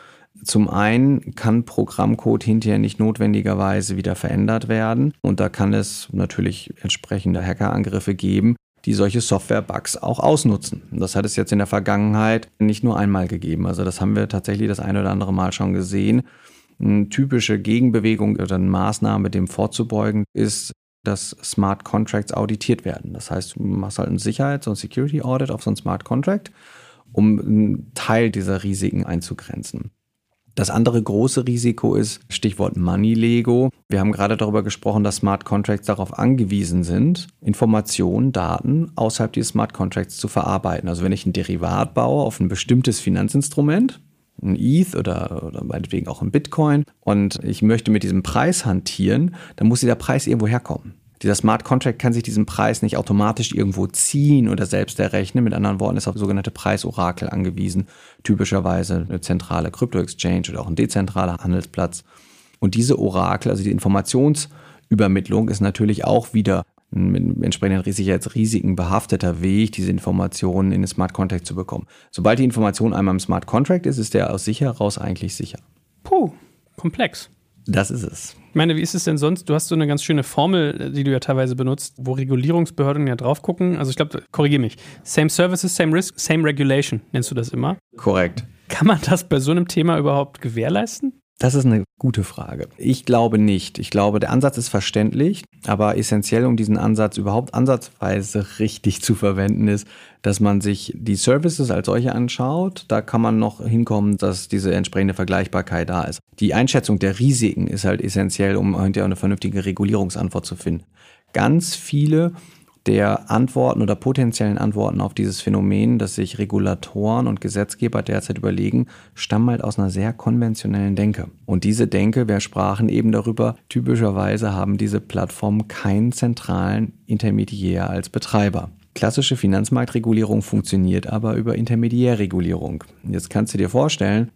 Zum einen kann Programmcode hinterher nicht notwendigerweise wieder verändert werden und da kann es natürlich entsprechende Hackerangriffe geben, die solche Software-Bugs auch ausnutzen. Das hat es jetzt in der Vergangenheit nicht nur einmal gegeben. Also das haben wir tatsächlich das eine oder andere Mal schon gesehen. Eine typische Gegenbewegung oder eine Maßnahme, dem vorzubeugen, ist, dass Smart Contracts auditiert werden. Das heißt, du machst halt einen Sicherheits- und Security Audit auf so einen Smart Contract, um einen Teil dieser Risiken einzugrenzen. Das andere große Risiko ist Stichwort Money Lego. Wir haben gerade darüber gesprochen, dass Smart Contracts darauf angewiesen sind, Informationen, Daten außerhalb dieses Smart Contracts zu verarbeiten. Also wenn ich ein Derivat baue auf ein bestimmtes Finanzinstrument, ein ETH oder, oder meinetwegen auch ein Bitcoin und ich möchte mit diesem Preis hantieren, dann muss dieser Preis irgendwo herkommen. Dieser Smart Contract kann sich diesen Preis nicht automatisch irgendwo ziehen oder selbst errechnen. Mit anderen Worten ist auf sogenannte Preisorakel angewiesen. Typischerweise eine zentrale Krypto-Exchange oder auch ein dezentraler Handelsplatz. Und diese Orakel, also die Informationsübermittlung, ist natürlich auch wieder mit entsprechenden Sicherheitsrisiken behafteter Weg, diese Informationen in den Smart Contract zu bekommen. Sobald die Information einmal im Smart Contract ist, ist der aus sich heraus eigentlich sicher. Puh, komplex. Das ist es. Ich meine, wie ist es denn sonst? Du hast so eine ganz schöne Formel, die du ja teilweise benutzt, wo Regulierungsbehörden ja drauf gucken. Also ich glaube, korrigiere mich. Same Services, same Risk, same Regulation, nennst du das immer? Korrekt. Kann man das bei so einem Thema überhaupt gewährleisten? Das ist eine gute Frage. Ich glaube nicht. Ich glaube, der Ansatz ist verständlich, aber essentiell, um diesen Ansatz überhaupt ansatzweise richtig zu verwenden, ist, dass man sich die Services als solche anschaut. Da kann man noch hinkommen, dass diese entsprechende Vergleichbarkeit da ist. Die Einschätzung der Risiken ist halt essentiell, um hinterher eine vernünftige Regulierungsantwort zu finden. Ganz viele der Antworten oder potenziellen Antworten auf dieses Phänomen, das sich Regulatoren und Gesetzgeber derzeit überlegen, stammen halt aus einer sehr konventionellen Denke. Und diese Denke, wir sprachen eben darüber, typischerweise haben diese Plattformen keinen zentralen Intermediär als Betreiber. Klassische Finanzmarktregulierung funktioniert aber über Intermediärregulierung. Jetzt kannst du dir vorstellen,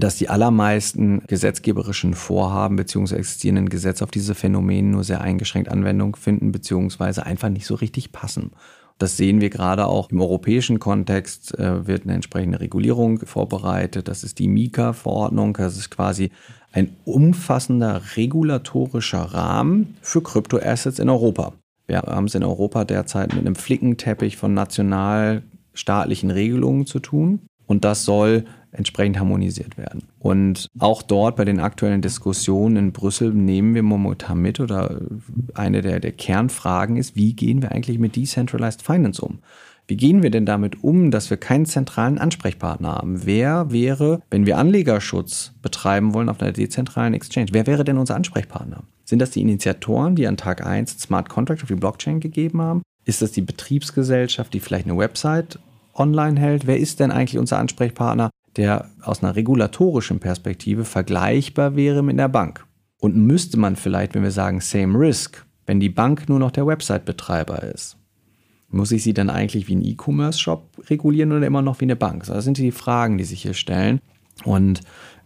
dass die allermeisten gesetzgeberischen Vorhaben bzw. existierenden Gesetze auf diese Phänomene nur sehr eingeschränkt Anwendung finden bzw. einfach nicht so richtig passen. Das sehen wir gerade auch im europäischen Kontext, äh, wird eine entsprechende Regulierung vorbereitet. Das ist die Mika-Verordnung. Das ist quasi ein umfassender regulatorischer Rahmen für Kryptoassets in Europa. Wir haben es in Europa derzeit mit einem Flickenteppich von nationalstaatlichen Regelungen zu tun. Und das soll entsprechend harmonisiert werden. Und auch dort bei den aktuellen Diskussionen in Brüssel nehmen wir momentan mit oder eine der, der Kernfragen ist, wie gehen wir eigentlich mit Decentralized Finance um? Wie gehen wir denn damit um, dass wir keinen zentralen Ansprechpartner haben? Wer wäre, wenn wir Anlegerschutz betreiben wollen auf einer dezentralen Exchange, wer wäre denn unser Ansprechpartner? Sind das die Initiatoren, die an Tag 1 Smart Contract auf die Blockchain gegeben haben? Ist das die Betriebsgesellschaft, die vielleicht eine Website online hält? Wer ist denn eigentlich unser Ansprechpartner, der aus einer regulatorischen Perspektive vergleichbar wäre mit der Bank. Und müsste man vielleicht, wenn wir sagen Same Risk, wenn die Bank nur noch der Website-Betreiber ist, muss ich sie dann eigentlich wie ein E-Commerce-Shop regulieren oder immer noch wie eine Bank? Das sind die Fragen, die sich hier stellen. Und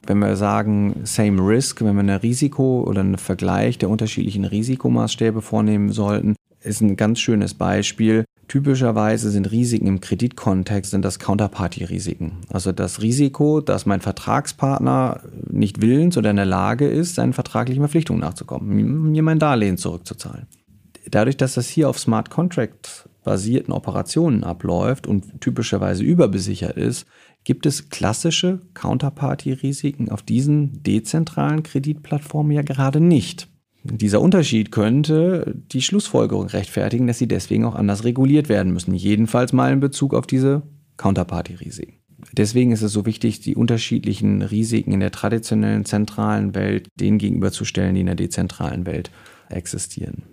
wenn wir sagen Same Risk, wenn wir eine Risiko oder einen Vergleich der unterschiedlichen Risikomaßstäbe vornehmen sollten, ist ein ganz schönes Beispiel. Typischerweise sind Risiken im Kreditkontext sind das Counterparty-Risiken. Also das Risiko, dass mein Vertragspartner nicht willens oder in der Lage ist, seinen vertraglichen Verpflichtungen nachzukommen, mir mein Darlehen zurückzuzahlen. Dadurch, dass das hier auf Smart Contract basierten Operationen abläuft und typischerweise überbesichert ist, gibt es klassische Counterparty-Risiken auf diesen dezentralen Kreditplattformen ja gerade nicht. Dieser Unterschied könnte die Schlussfolgerung rechtfertigen, dass sie deswegen auch anders reguliert werden müssen, jedenfalls mal in Bezug auf diese Counterparty-Risiken. Deswegen ist es so wichtig, die unterschiedlichen Risiken in der traditionellen zentralen Welt denen gegenüberzustellen, die in der dezentralen Welt existieren.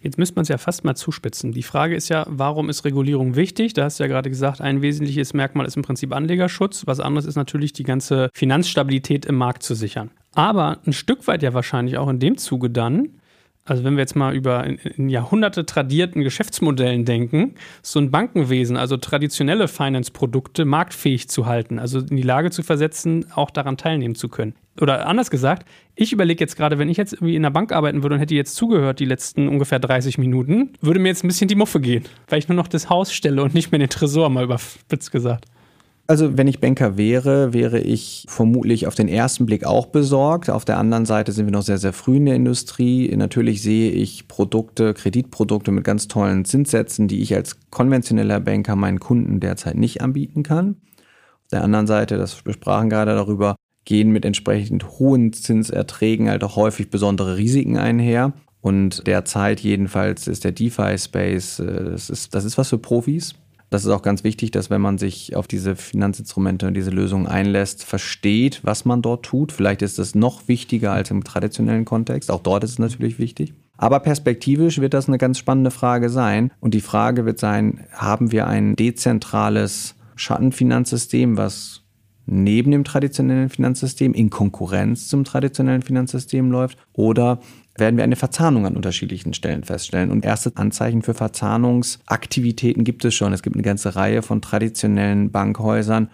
Jetzt müsste man es ja fast mal zuspitzen. Die Frage ist ja, warum ist Regulierung wichtig? Da hast du ja gerade gesagt, ein wesentliches Merkmal ist im Prinzip Anlegerschutz. Was anderes ist natürlich die ganze Finanzstabilität im Markt zu sichern. Aber ein Stück weit ja wahrscheinlich auch in dem Zuge dann, also wenn wir jetzt mal über in, Jahrhunderte tradierten Geschäftsmodellen denken, so ein Bankenwesen, also traditionelle Finance-Produkte marktfähig zu halten, also in die Lage zu versetzen, auch daran teilnehmen zu können. Oder anders gesagt, ich überlege jetzt gerade, wenn ich jetzt irgendwie in der Bank arbeiten würde und hätte jetzt zugehört die letzten ungefähr 30 Minuten, würde mir jetzt ein bisschen die Muffe gehen, weil ich nur noch das Haus stelle und nicht mehr den Tresor, mal überspitzt gesagt. Also wenn ich Banker wäre, wäre ich vermutlich auf den ersten Blick auch besorgt. Auf der anderen Seite sind wir noch sehr, sehr früh in der Industrie. Natürlich sehe ich Produkte, Kreditprodukte mit ganz tollen Zinssätzen, die ich als konventioneller Banker meinen Kunden derzeit nicht anbieten kann. Auf der anderen Seite, das besprachen gerade darüber, gehen mit entsprechend hohen Zinserträgen halt auch häufig besondere Risiken einher. Und derzeit jedenfalls ist der DeFi-Space, äh, das ist, das ist was für Profis. Das ist auch ganz wichtig, dass wenn man sich auf diese Finanzinstrumente und diese Lösungen einlässt, versteht, was man dort tut. Vielleicht ist das noch wichtiger als im traditionellen Kontext. Auch dort ist es natürlich wichtig. Aber perspektivisch wird das eine ganz spannende Frage sein. Und die Frage wird sein, haben wir ein dezentrales Schattenfinanzsystem, was neben dem traditionellen Finanzsystem in Konkurrenz zum traditionellen Finanzsystem läuft? Oder werden wir eine Verzahnung an unterschiedlichen Stellen feststellen. Und erste Anzeichen für Verzahnungsaktivitäten gibt es schon. Es gibt eine ganze Reihe von traditionellen Bankhäusern,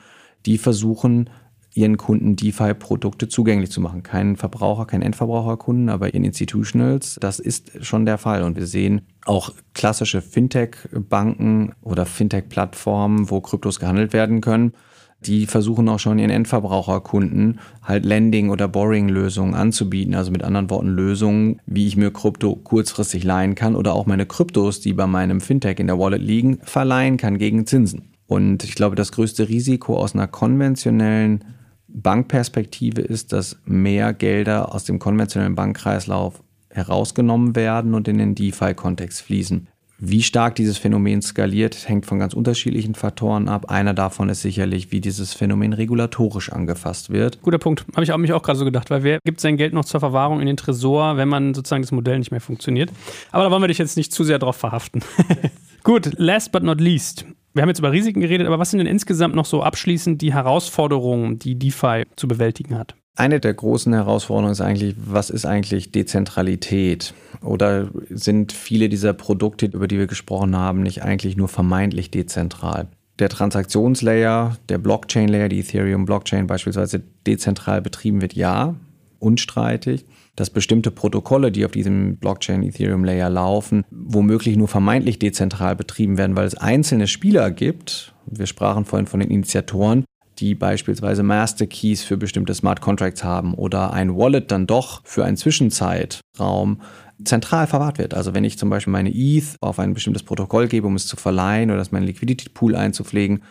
die versuchen, ihren Kunden DeFi-Produkte zugänglich zu machen. Kein Verbraucher, kein Endverbraucherkunden, aber in Institutionals, das ist schon der Fall. Und wir sehen auch klassische Fintech-Banken oder Fintech-Plattformen, wo Kryptos gehandelt werden können, die versuchen auch schon ihren Endverbraucherkunden halt Lending- oder Borrowing-Lösungen anzubieten. Also mit anderen Worten Lösungen, wie ich mir Krypto kurzfristig leihen kann oder auch meine Kryptos, die bei meinem Fintech in der Wallet liegen, verleihen kann gegen Zinsen. Und ich glaube, das größte Risiko aus einer konventionellen Bankperspektive ist, dass mehr Gelder aus dem konventionellen Bankkreislauf herausgenommen werden und in den DeFi-Kontext fließen. Wie stark dieses Phänomen skaliert, hängt von ganz unterschiedlichen Faktoren ab. Einer davon ist sicherlich, wie dieses Phänomen regulatorisch angefasst wird. Guter Punkt. Habe ich auch, mich auch gerade so gedacht, weil wer gibt sein Geld noch zur Verwahrung in den Tresor, wenn man sozusagen das Modell nicht mehr funktioniert? Aber da wollen wir dich jetzt nicht zu sehr drauf verhaften. Gut, last but not least. Wir haben jetzt über Risiken geredet, aber was sind denn insgesamt noch so abschließend die Herausforderungen, die DeFi zu bewältigen hat? Eine der großen Herausforderungen ist eigentlich, was ist eigentlich Dezentralität? Oder sind viele dieser Produkte, über die wir gesprochen haben, nicht eigentlich nur vermeintlich dezentral? Der Transaktionslayer, der Blockchain-Layer, die Ethereum-Blockchain beispielsweise dezentral betrieben wird, ja, unstreitig. Dass bestimmte Protokolle, die auf diesem Blockchain-Ethereum-Layer laufen, womöglich nur vermeintlich dezentral betrieben werden, weil es einzelne Spieler gibt. Wir sprachen vorhin von den Initiatoren, die beispielsweise Master Keys für bestimmte Smart Contracts haben oder ein Wallet dann doch für einen Zwischenzeitraum zentral verwahrt wird. Also wenn ich zum Beispiel meine ETH auf ein bestimmtes Protokoll gebe, um es zu verleihen oder das meinen Liquidity Pool einzupflegen,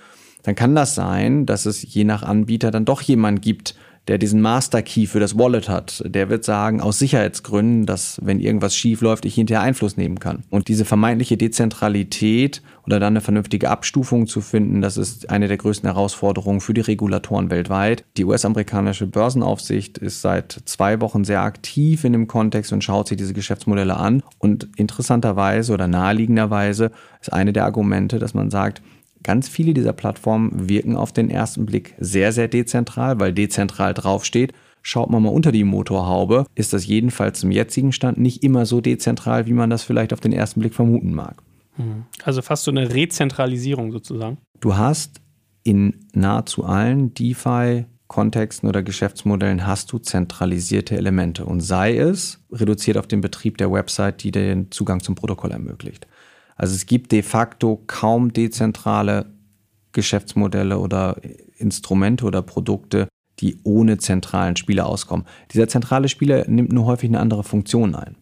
dann kann das sein, dass es je nach Anbieter dann doch jemand gibt, der diesen Master Key für das Wallet hat, der wird sagen, aus Sicherheitsgründen, dass wenn irgendwas schief läuft, ich hinterher Einfluss nehmen kann. Und diese vermeintliche Dezentralität oder dann eine vernünftige Abstufung zu finden, das ist eine der größten Herausforderungen für die Regulatoren weltweit. Die US-amerikanische Börsenaufsicht ist seit zwei Wochen sehr aktiv in dem Kontext und schaut sich diese Geschäftsmodelle an. Und interessanterweise oder naheliegenderweise ist eine der Argumente, dass man sagt, Ganz viele dieser Plattformen wirken auf den ersten Blick sehr, sehr dezentral, weil dezentral draufsteht. Schaut man mal unter die Motorhaube, ist das jedenfalls zum jetzigen Stand nicht immer so dezentral, wie man das vielleicht auf den ersten Blick vermuten mag. Hm. Also fast so eine Rezentralisierung sozusagen. Du hast in nahezu allen DeFi Kontexten oder Geschäftsmodellen hast du zentralisierte Elemente und sei es reduziert auf den Betrieb der Website, die den Zugang zum Protokoll ermöglicht. Also es gibt de facto kaum dezentrale Geschäftsmodelle oder Instrumente oder Produkte, die ohne zentralen Spieler auskommen. Dieser zentrale Spieler nimmt nur häufig eine andere Funktion ein.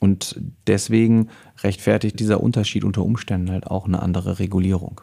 Und deswegen rechtfertigt dieser Unterschied unter Umständen halt auch eine andere Regulierung.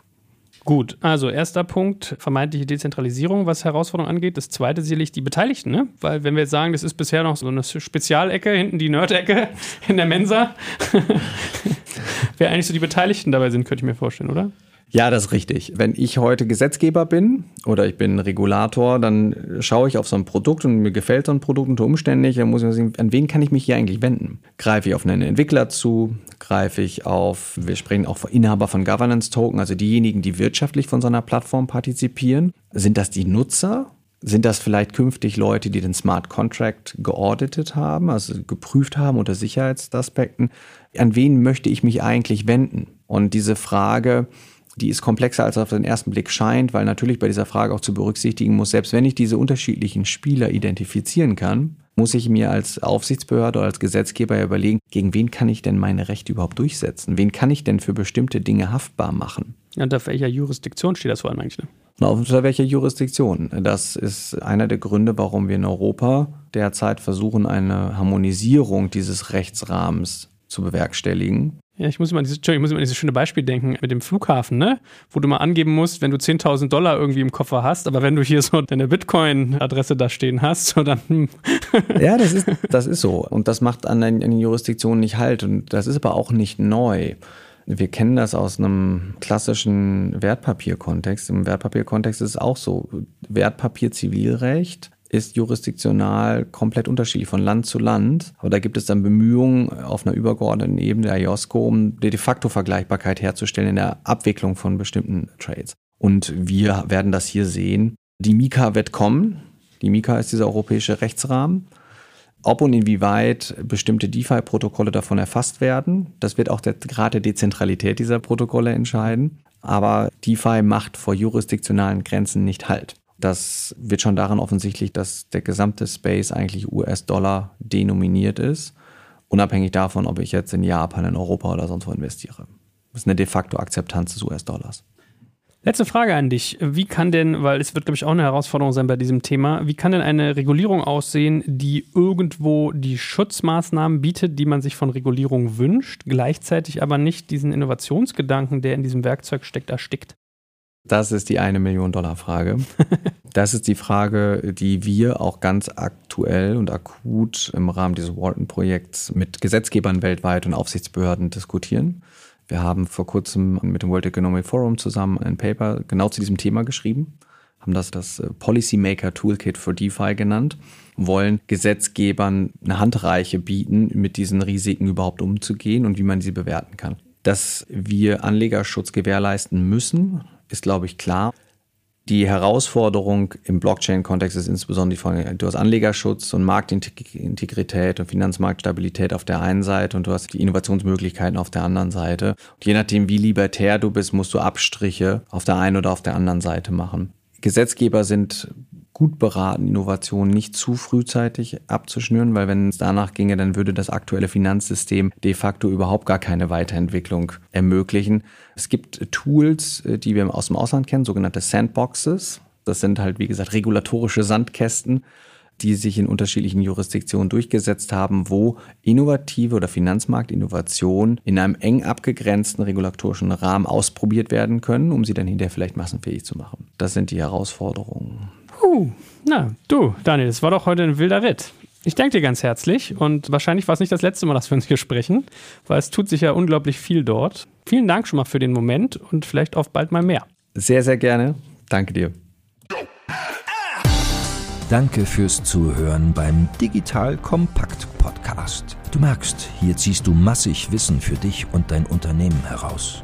Gut, also erster Punkt, vermeintliche Dezentralisierung, was Herausforderungen angeht. Das zweite sicherlich die Beteiligten, ne? Weil wenn wir jetzt sagen, das ist bisher noch so eine Spezialecke, hinten die Nerd-Ecke in der Mensa, wer eigentlich so die Beteiligten dabei sind, könnte ich mir vorstellen, oder? Ja, das ist richtig. Wenn ich heute Gesetzgeber bin oder ich bin Regulator, dann schaue ich auf so ein Produkt und mir gefällt so ein Produkt unter Umständen nicht, dann muss ich sehen, an wen kann ich mich hier eigentlich wenden? Greife ich auf einen Entwickler zu? Greife ich auf, wir sprechen auch von Inhaber von Governance Token, also diejenigen, die wirtschaftlich von so einer Plattform partizipieren? Sind das die Nutzer? Sind das vielleicht künftig Leute, die den Smart Contract geauditet haben, also geprüft haben unter Sicherheitsaspekten? An wen möchte ich mich eigentlich wenden? Und diese Frage, die ist komplexer, als auf den ersten Blick scheint, weil natürlich bei dieser Frage auch zu berücksichtigen muss, selbst wenn ich diese unterschiedlichen Spieler identifizieren kann, muss ich mir als Aufsichtsbehörde oder als Gesetzgeber überlegen, gegen wen kann ich denn meine Rechte überhaupt durchsetzen? Wen kann ich denn für bestimmte Dinge haftbar machen? Ja, unter welcher Jurisdiktion steht das vor allem eigentlich? Ne? Na, unter welcher Jurisdiktion? Das ist einer der Gründe, warum wir in Europa derzeit versuchen, eine Harmonisierung dieses Rechtsrahmens zu bewerkstelligen. Ja, ich muss immer, dieses, ich muss immer an dieses schöne Beispiel denken mit dem Flughafen, ne? Wo du mal angeben musst, wenn du 10.000 Dollar irgendwie im Koffer hast, aber wenn du hier so deine Bitcoin-Adresse da stehen hast, so dann. Hm. ja, das ist, das ist so. Und das macht an den, an den Jurisdiktionen nicht halt. Und das ist aber auch nicht neu. Wir kennen das aus einem klassischen Wertpapierkontext. Im Wertpapierkontext ist es auch so. Wertpapier-Zivilrecht ist jurisdiktional komplett unterschiedlich von Land zu Land. Aber da gibt es dann Bemühungen auf einer übergeordneten Ebene der IOSCO, um die de facto Vergleichbarkeit herzustellen in der Abwicklung von bestimmten Trades. Und wir werden das hier sehen. Die Mika wird kommen. Die Mika ist dieser europäische Rechtsrahmen. Ob und inwieweit bestimmte DeFi-Protokolle davon erfasst werden, das wird auch der Grad der Dezentralität dieser Protokolle entscheiden. Aber DeFi macht vor jurisdiktionalen Grenzen nicht Halt. Das wird schon daran offensichtlich, dass der gesamte Space eigentlich US-Dollar denominiert ist, unabhängig davon, ob ich jetzt in Japan, in Europa oder sonst wo investiere. Das ist eine de facto Akzeptanz des US-Dollars. Letzte Frage an dich. Wie kann denn, weil es wird, glaube ich, auch eine Herausforderung sein bei diesem Thema, wie kann denn eine Regulierung aussehen, die irgendwo die Schutzmaßnahmen bietet, die man sich von Regulierung wünscht, gleichzeitig aber nicht diesen Innovationsgedanken, der in diesem Werkzeug steckt, erstickt? Das ist die eine Million Dollar Frage. Das ist die Frage, die wir auch ganz aktuell und akut im Rahmen dieses Walton-Projekts mit Gesetzgebern weltweit und Aufsichtsbehörden diskutieren. Wir haben vor kurzem mit dem World Economic Forum zusammen ein Paper genau zu diesem Thema geschrieben, haben das das äh, Policymaker Toolkit for DeFi genannt, wollen Gesetzgebern eine Handreiche bieten, mit diesen Risiken überhaupt umzugehen und wie man sie bewerten kann. Dass wir Anlegerschutz gewährleisten müssen, ist, glaube ich, klar. Die Herausforderung im Blockchain-Kontext ist insbesondere die Folge, du hast Anlegerschutz und Marktintegrität und Finanzmarktstabilität auf der einen Seite und du hast die Innovationsmöglichkeiten auf der anderen Seite. Und je nachdem, wie libertär du bist, musst du Abstriche auf der einen oder auf der anderen Seite machen. Gesetzgeber sind gut beraten, Innovationen nicht zu frühzeitig abzuschnüren, weil wenn es danach ginge, dann würde das aktuelle Finanzsystem de facto überhaupt gar keine Weiterentwicklung ermöglichen. Es gibt Tools, äh, die wir aus dem Ausland kennen, sogenannte Sandboxes. Das sind halt, wie gesagt, regulatorische Sandkästen, die sich in unterschiedlichen Jurisdiktionen durchgesetzt haben, wo innovative oder Finanzmarktinnovationen in einem eng abgegrenzten regulatorischen Rahmen ausprobiert werden können, um sie dann hinterher vielleicht massenfähig zu machen. Das sind die Herausforderungen. Puh, na, du, Daniel, es war doch heute ein wilder Ritt. Ich danke dir ganz herzlich und wahrscheinlich war es nicht das letzte Mal, dass wir uns hier sprechen, weil es tut sich ja unglaublich viel dort. Vielen Dank schon mal für den Moment und vielleicht auf bald mal mehr. Sehr, sehr gerne. Danke dir. Danke fürs Zuhören beim Digital Kompakt Podcast. Du merkst, hier ziehst du massig Wissen für dich und dein Unternehmen heraus.